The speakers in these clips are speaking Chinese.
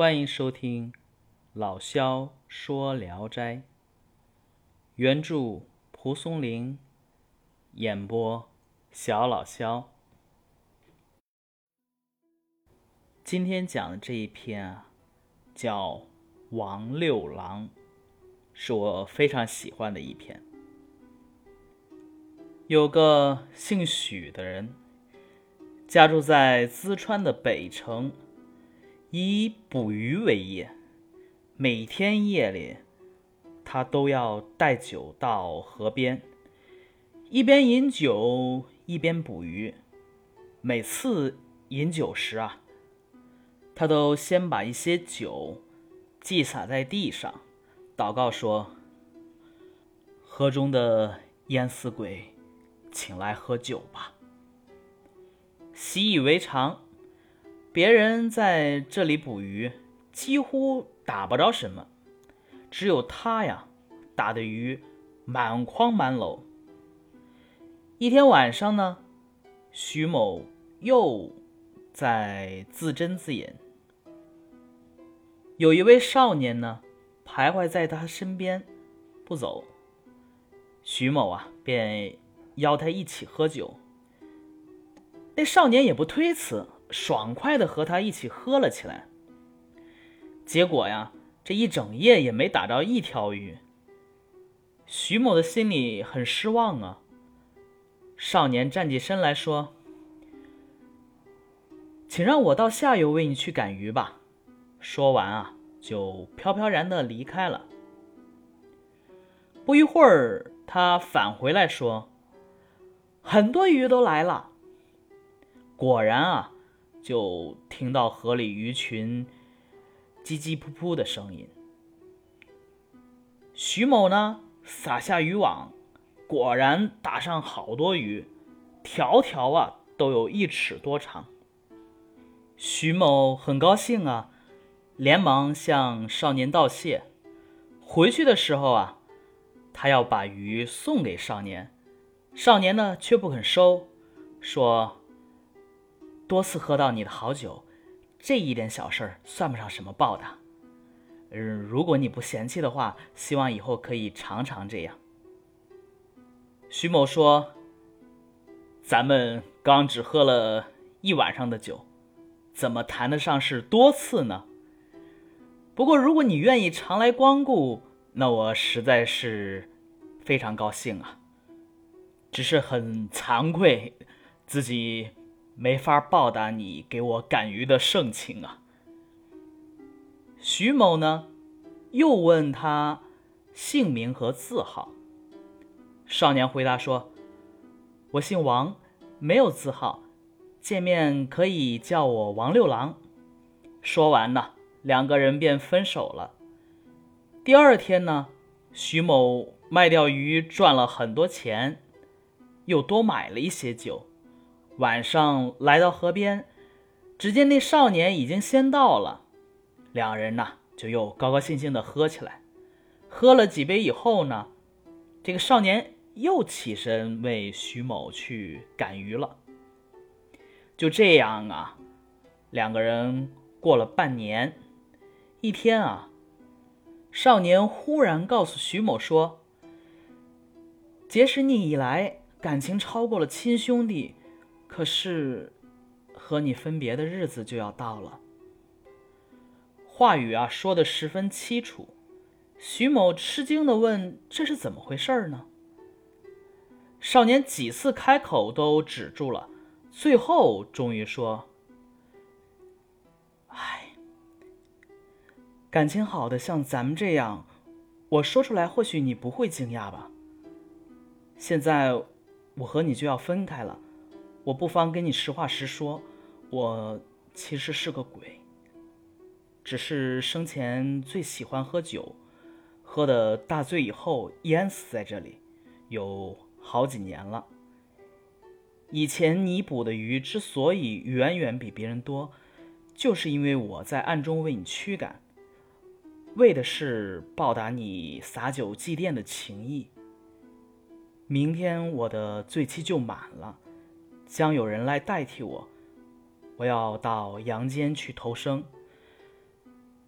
欢迎收听老萧说聊斋，原著蒲松龄，演播小老萧。今天讲的这一篇啊，叫《王六郎》，是我非常喜欢的一篇。有个姓许的人，家住在淄川的北城。以捕鱼为业，每天夜里，他都要带酒到河边，一边饮酒一边捕鱼。每次饮酒时啊，他都先把一些酒祭洒在地上，祷告说：“河中的淹死鬼，请来喝酒吧。”习以为常。别人在这里捕鱼，几乎打不着什么，只有他呀，打的鱼满筐满篓。一天晚上呢，徐某又在自斟自饮，有一位少年呢，徘徊在他身边不走，徐某啊，便邀他一起喝酒。那少年也不推辞。爽快的和他一起喝了起来。结果呀，这一整夜也没打着一条鱼。徐某的心里很失望啊。少年站起身来说：“请让我到下游为你去赶鱼吧。”说完啊，就飘飘然的离开了。不一会儿，他返回来说：“很多鱼都来了。”果然啊。就听到河里鱼群叽叽噗噗的声音。徐某呢，撒下渔网，果然打上好多鱼，条条啊都有一尺多长。徐某很高兴啊，连忙向少年道谢。回去的时候啊，他要把鱼送给少年，少年呢却不肯收，说。多次喝到你的好酒，这一点小事儿算不上什么报答。嗯，如果你不嫌弃的话，希望以后可以常常这样。徐某说：“咱们刚只喝了一晚上的酒，怎么谈得上是多次呢？不过如果你愿意常来光顾，那我实在是非常高兴啊。只是很惭愧，自己。”没法报答你给我赶鱼的盛情啊！徐某呢，又问他姓名和字号。少年回答说：“我姓王，没有字号，见面可以叫我王六郎。”说完呢，两个人便分手了。第二天呢，徐某卖掉鱼赚了很多钱，又多买了一些酒。晚上来到河边，只见那少年已经先到了，两人呢就又高高兴兴的喝起来。喝了几杯以后呢，这个少年又起身为徐某去赶鱼了。就这样啊，两个人过了半年。一天啊，少年忽然告诉徐某说：“结识你以来，感情超过了亲兄弟。”可是，和你分别的日子就要到了。话语啊，说的十分凄楚。徐某吃惊的问：“这是怎么回事呢？”少年几次开口都止住了，最后终于说：“唉，感情好的像咱们这样，我说出来或许你不会惊讶吧。现在，我和你就要分开了。”我不妨跟你实话实说，我其实是个鬼，只是生前最喜欢喝酒，喝的大醉以后淹死在这里，有好几年了。以前你捕的鱼之所以远远比别人多，就是因为我在暗中为你驱赶，为的是报答你洒酒祭奠的情谊。明天我的醉期就满了。将有人来代替我，我要到阳间去投生。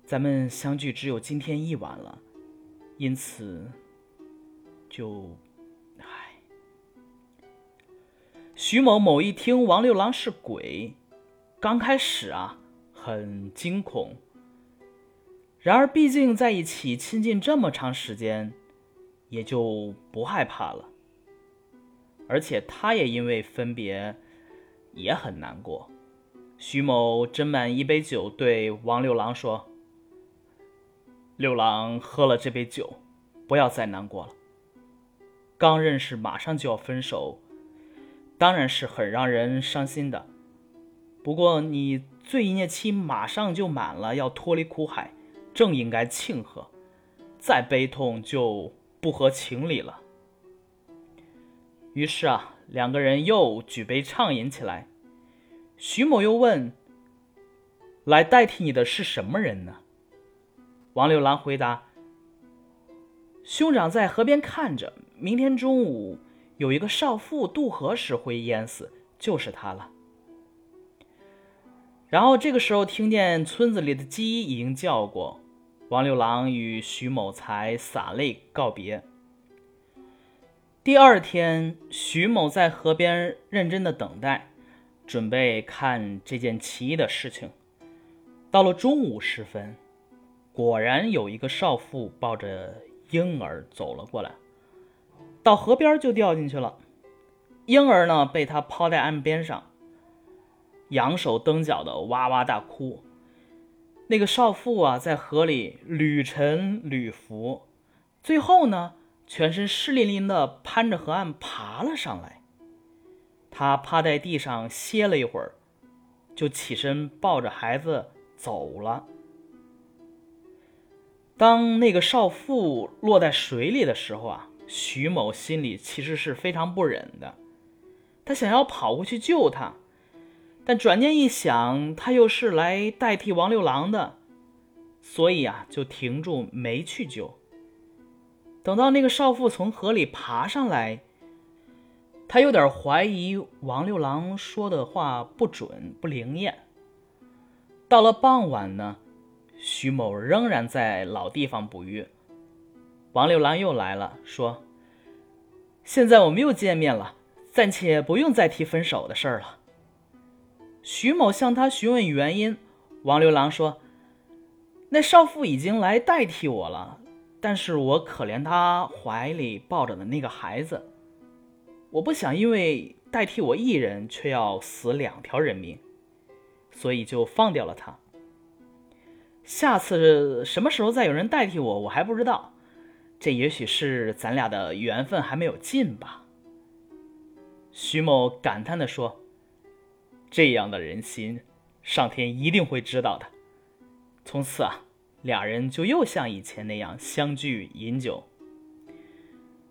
咱们相聚只有今天一晚了，因此就，唉。徐某某一听王六郎是鬼，刚开始啊很惊恐。然而毕竟在一起亲近这么长时间，也就不害怕了。而且他也因为分别也很难过。徐某斟满一杯酒，对王六郎说：“六郎喝了这杯酒，不要再难过了。刚认识，马上就要分手。”当然是很让人伤心的，不过你罪孽期马上就满了，要脱离苦海，正应该庆贺，再悲痛就不合情理了。于是啊，两个人又举杯畅饮起来。徐某又问：“来代替你的是什么人呢？”王六郎回答：“兄长在河边看着，明天中午。”有一个少妇渡河时会淹死，就是他了。然后这个时候听见村子里的鸡已经叫过，王六郎与徐某才洒泪告别。第二天，徐某在河边认真的等待，准备看这件奇异的事情。到了中午时分，果然有一个少妇抱着婴儿走了过来。到河边就掉进去了，婴儿呢被他抛在岸边上，仰首蹬脚的哇哇大哭。那个少妇啊在河里屡沉屡浮，最后呢全身湿淋淋的攀着河岸爬了上来。他趴在地上歇了一会儿，就起身抱着孩子走了。当那个少妇落在水里的时候啊。徐某心里其实是非常不忍的，他想要跑过去救她，但转念一想，他又是来代替王六郎的，所以啊，就停住没去救。等到那个少妇从河里爬上来，他有点怀疑王六郎说的话不准不灵验。到了傍晚呢，徐某仍然在老地方捕鱼。王六郎又来了，说：“现在我们又见面了，暂且不用再提分手的事儿了。”徐某向他询问原因，王六郎说：“那少妇已经来代替我了，但是我可怜她怀里抱着的那个孩子，我不想因为代替我一人，却要死两条人命，所以就放掉了他。下次什么时候再有人代替我，我还不知道。”这也许是咱俩的缘分还没有尽吧。”徐某感叹地说，“这样的人心，上天一定会知道的。”从此啊，俩人就又像以前那样相聚饮酒。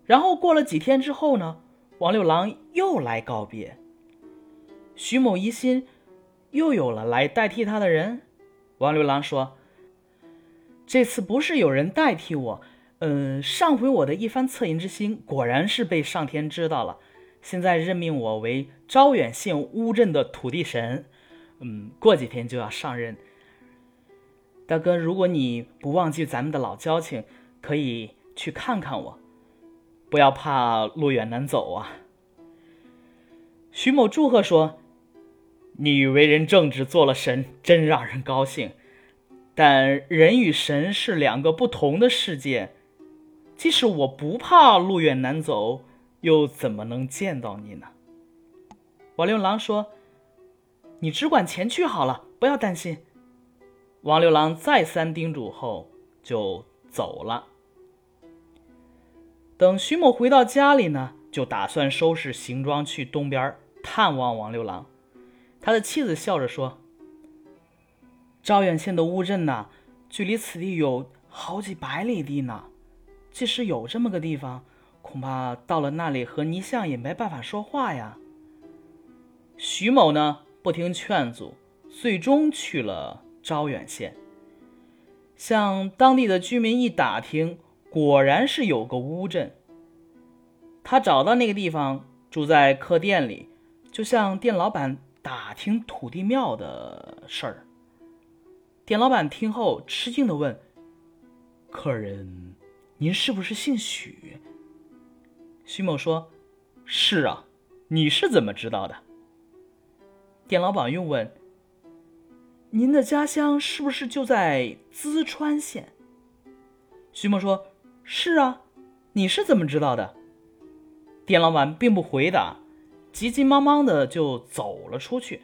然后过了几天之后呢，王六郎又来告别。徐某疑心又有了来代替他的人。王六郎说：“这次不是有人代替我。”嗯，上回我的一番恻隐之心，果然是被上天知道了。现在任命我为招远县乌镇的土地神，嗯，过几天就要上任。大哥，如果你不忘记咱们的老交情，可以去看看我，不要怕路远难走啊。徐某祝贺说：“你为人正直，做了神，真让人高兴。但人与神是两个不同的世界。”即使我不怕路远难走，又怎么能见到你呢？王六郎说：“你只管前去好了，不要担心。”王六郎再三叮嘱后就走了。等徐某回到家里呢，就打算收拾行装去东边探望王六郎。他的妻子笑着说：“招远县的乌镇呢，距离此地有好几百里地呢。”即使有这么个地方，恐怕到了那里和泥像也没办法说话呀。徐某呢不听劝阻，最终去了招远县。向当地的居民一打听，果然是有个乌镇。他找到那个地方，住在客店里，就向店老板打听土地庙的事儿。店老板听后吃惊的问：“客人，您是不是姓许？”徐某说：“是啊，你是怎么知道的？”店老板又问：“您的家乡是不是就在淄川县？”徐某说：“是啊，你是怎么知道的？”店老板并不回答，急急忙忙的就走了出去。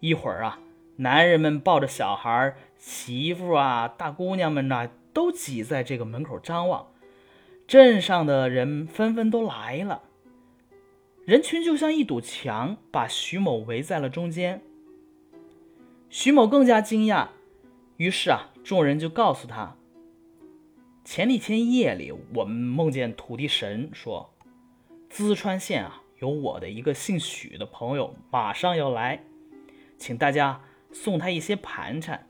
一会儿啊，男人们抱着小孩、媳妇啊、大姑娘们呐，都挤在这个门口张望。镇上的人纷纷都来了，人群就像一堵墙，把徐某围在了中间。徐某更加惊讶，于是啊，众人就告诉他：前几天夜里，我们梦见土地神说。淄川县啊，有我的一个姓许的朋友，马上要来，请大家送他一些盘缠。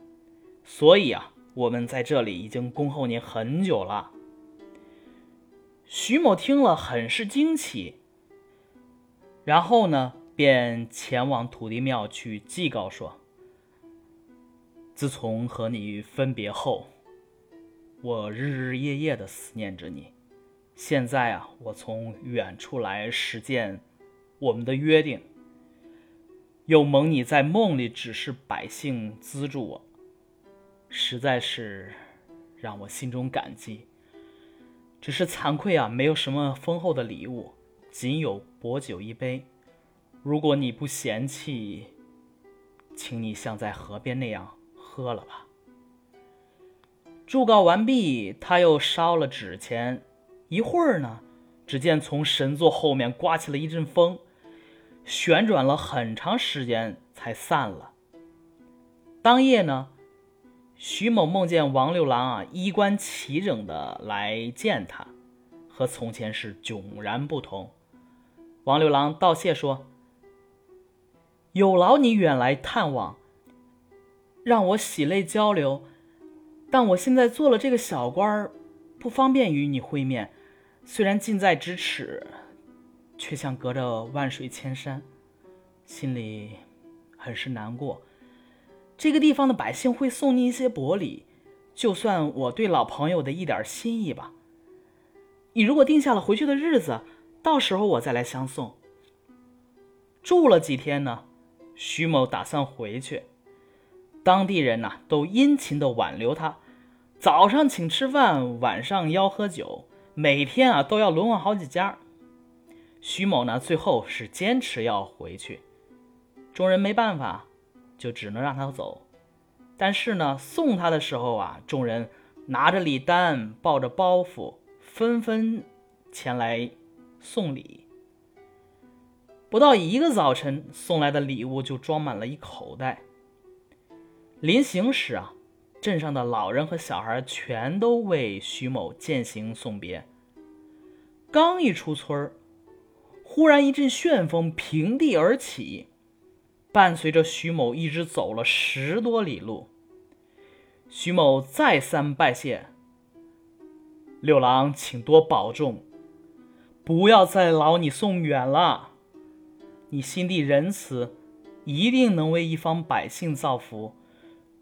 所以啊，我们在这里已经恭候您很久了。徐某听了，很是惊奇，然后呢，便前往土地庙去祭告说：自从和你分别后，我日日夜夜的思念着你。现在啊，我从远处来实践我们的约定，又蒙你在梦里指示百姓资助我，实在是让我心中感激。只是惭愧啊，没有什么丰厚的礼物，仅有薄酒一杯。如果你不嫌弃，请你像在河边那样喝了吧。祝告完毕，他又烧了纸钱。一会儿呢，只见从神座后面刮起了一阵风，旋转了很长时间才散了。当夜呢，徐某梦见王六郎啊衣冠齐整的来见他，和从前是迥然不同。王六郎道谢说：“有劳你远来探望，让我喜泪交流，但我现在做了这个小官儿，不方便与你会面。”虽然近在咫尺，却像隔着万水千山，心里很是难过。这个地方的百姓会送你一些薄礼，就算我对老朋友的一点心意吧。你如果定下了回去的日子，到时候我再来相送。住了几天呢，徐某打算回去，当地人呐都殷勤的挽留他，早上请吃饭，晚上邀喝酒。每天啊都要轮换好几家，徐某呢最后是坚持要回去，众人没办法，就只能让他走。但是呢送他的时候啊，众人拿着礼单，抱着包袱，纷纷前来送礼。不到一个早晨，送来的礼物就装满了一口袋。临行时啊。镇上的老人和小孩全都为徐某饯行送别。刚一出村儿，忽然一阵旋风平地而起，伴随着徐某一直走了十多里路。徐某再三拜谢：“六郎，请多保重，不要再劳你送远了。你心地仁慈，一定能为一方百姓造福。”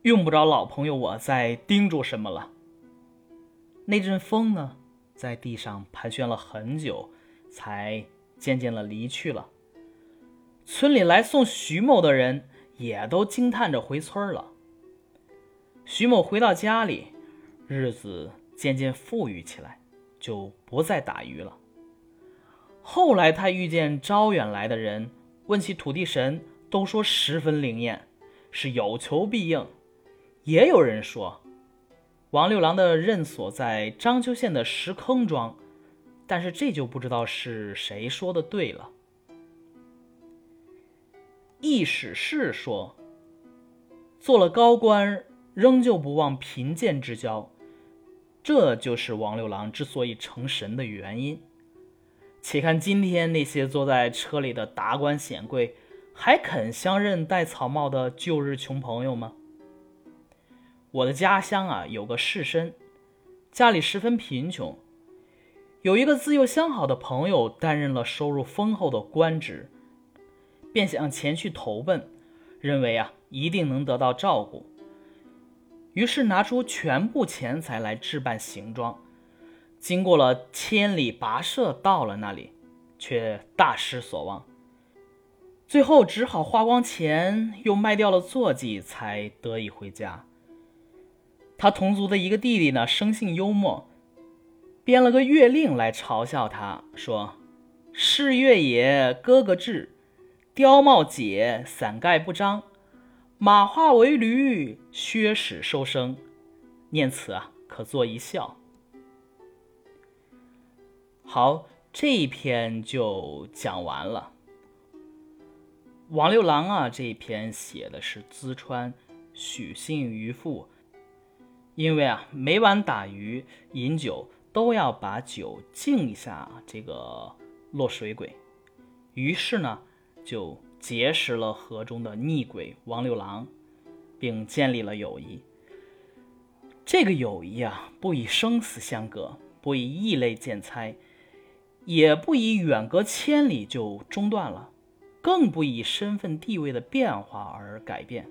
用不着老朋友我再叮嘱什么了。那阵风呢，在地上盘旋了很久，才渐渐的离去了。村里来送徐某的人也都惊叹着回村了。徐某回到家里，日子渐渐富裕起来，就不再打鱼了。后来他遇见招远来的人，问起土地神，都说十分灵验，是有求必应。也有人说，王六郎的任所在章丘县的石坑庄，但是这就不知道是谁说的对了。易史是说，做了高官，仍旧不忘贫贱之交，这就是王六郎之所以成神的原因。且看今天那些坐在车里的达官显贵，还肯相认戴草帽的旧日穷朋友吗？我的家乡啊，有个士绅，家里十分贫穷，有一个自幼相好的朋友担任了收入丰厚的官职，便想前去投奔，认为啊一定能得到照顾。于是拿出全部钱财来置办行装。经过了千里跋涉，到了那里，却大失所望。最后只好花光钱，又卖掉了坐骑，才得以回家。他同族的一个弟弟呢，生性幽默，编了个月令来嘲笑他，说：“是月也，哥哥至，貂帽解，伞盖不张，马化为驴，靴使收声。”念此啊，可作一笑。好，这一篇就讲完了。王六郎啊，这一篇写的是淄川许姓渔父，因为啊每晚打鱼饮酒都要把酒敬一下这个落水鬼，于是呢就结识了河中的逆鬼王六郎，并建立了友谊。这个友谊啊，不以生死相隔，不以异类见猜，也不以远隔千里就中断了。更不以身份地位的变化而改变。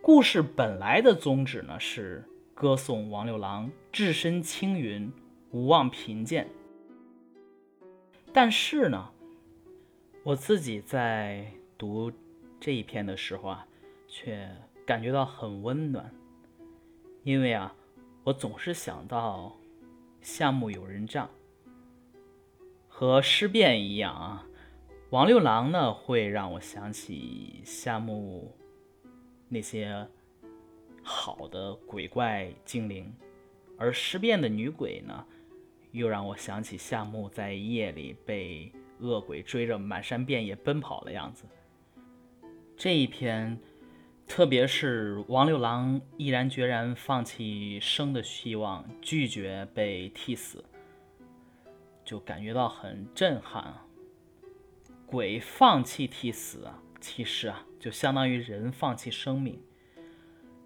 故事本来的宗旨呢，是歌颂王六郎置身青云，无望贫贱。但是呢，我自己在读这一篇的时候啊，却感觉到很温暖，因为啊，我总是想到夏目友人帐和尸变一样啊。王六郎呢，会让我想起夏目那些好的鬼怪精灵，而尸变的女鬼呢，又让我想起夏目在夜里被恶鬼追着满山遍野奔跑的样子。这一篇，特别是王六郎毅然决然放弃生的希望，拒绝被替死，就感觉到很震撼啊。鬼放弃替死啊，其实啊，就相当于人放弃生命，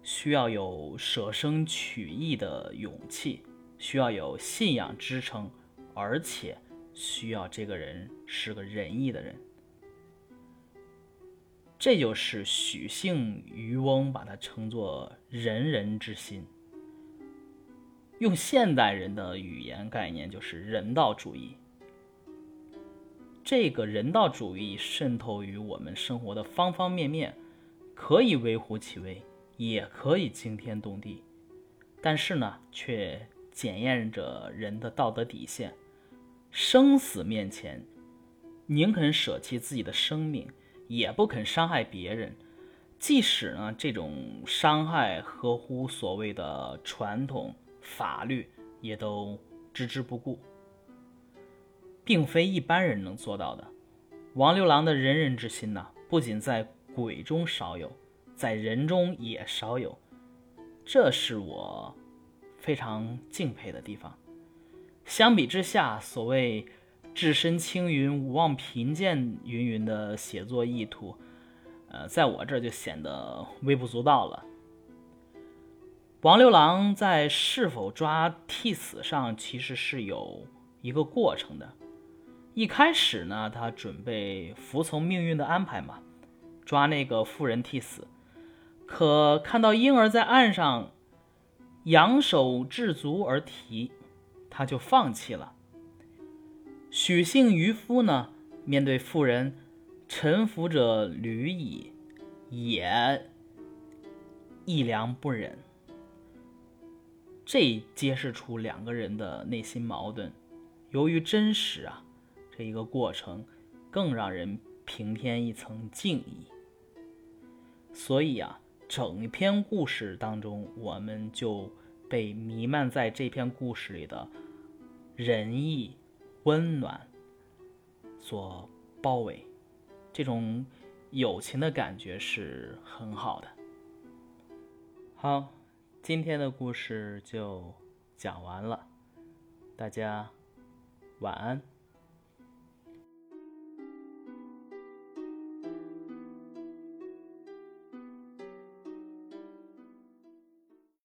需要有舍生取义的勇气，需要有信仰支撑，而且需要这个人是个仁义的人。这就是许姓渔翁把它称作仁人之心。用现代人的语言概念，就是人道主义。这个人道主义渗透于我们生活的方方面面，可以微乎其微，也可以惊天动地，但是呢，却检验着人的道德底线。生死面前，宁肯舍弃自己的生命，也不肯伤害别人，即使呢这种伤害合乎所谓的传统法律，也都置之不顾。并非一般人能做到的。王六郎的仁人之心呢，不仅在鬼中少有，在人中也少有，这是我非常敬佩的地方。相比之下，所谓置身青云，无望贫贱云云的写作意图，呃，在我这就显得微不足道了。王六郎在是否抓替死上，其实是有一个过程的。一开始呢，他准备服从命运的安排嘛，抓那个妇人替死。可看到婴儿在岸上仰首置足而啼，他就放弃了。许姓渔夫呢，面对妇人臣服者屡矣，也一良不忍。这揭示出两个人的内心矛盾。由于真实啊。这一个过程，更让人平添一层敬意。所以啊，整篇故事当中，我们就被弥漫在这篇故事里的仁义、温暖所包围，这种友情的感觉是很好的。好，今天的故事就讲完了，大家晚安。